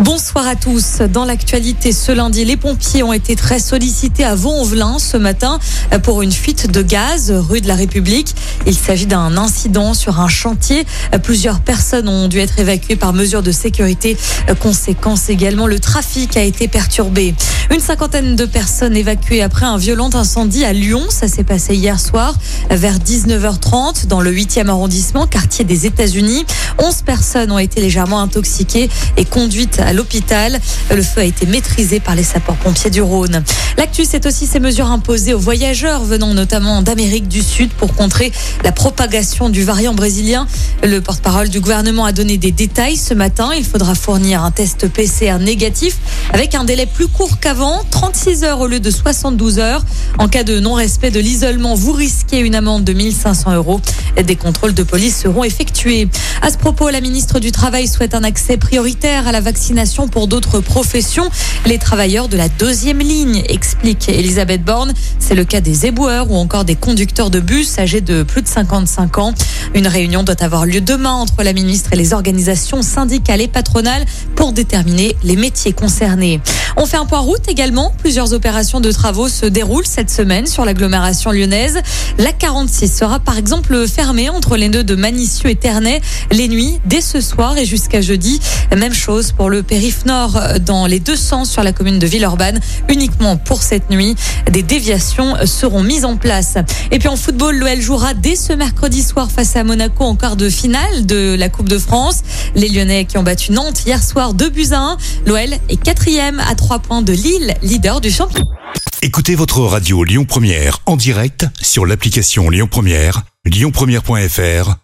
Bonsoir à tous. Dans l'actualité ce lundi, les pompiers ont été très sollicités à Vaux-en-Velin ce matin pour une fuite de gaz rue de la République. Il s'agit d'un incident sur un chantier. Plusieurs personnes ont dû être évacuées par mesure de sécurité. Conséquence également, le trafic a été perturbé. Une cinquantaine de personnes évacuées après un violent incendie à Lyon. Ça s'est passé hier soir vers 19h30 dans le 8e arrondissement, quartier des États-Unis. 11 personnes ont été légèrement intoxiquées et conduites à l'hôpital. Le feu a été maîtrisé par les sapeurs-pompiers du Rhône. L'actu, c'est aussi ces mesures imposées aux voyageurs venant notamment d'Amérique du Sud pour contrer la propagation du variant brésilien. Le porte-parole du gouvernement a donné des détails ce matin. Il faudra fournir un test PCR négatif avec un délai plus court qu'avant, 36 heures au lieu de 72 heures. En cas de non-respect de l'isolement, vous risquez une amende de 1500 euros. Des contrôles de police seront effectués. À ce propos, la ministre du Travail souhaite un accès prioritaire à la vaccination pour d'autres professions. Les travailleurs de la deuxième ligne, explique Elisabeth Borne. C'est le cas des éboueurs ou encore des conducteurs de bus âgés de plus de 55 ans. Une réunion doit avoir lieu demain entre la ministre et les organisations syndicales et patronales pour déterminer les métiers concernés. On fait un point route également. Plusieurs opérations de travaux se déroulent cette semaine sur l'agglomération lyonnaise. La 46 sera par exemple fermée entre les nœuds de Manicieux et Ternay les nuits dès ce soir et jusqu'à jeudi. Même chose pour le périph' nord dans les deux sens sur la commune de Villeurbanne. Uniquement pour cette nuit, des déviations seront mises en place. Et puis en football, l'OL jouera dès ce mercredi soir face à Monaco en quart de finale de la Coupe de France. Les Lyonnais qui ont battu Nantes hier soir 2 buts à 1. L'OL est quatrième à 3 points de Lille, leader du championnat. Écoutez votre radio Lyon Première en direct sur l'application Lyon Première, lyonpremière.fr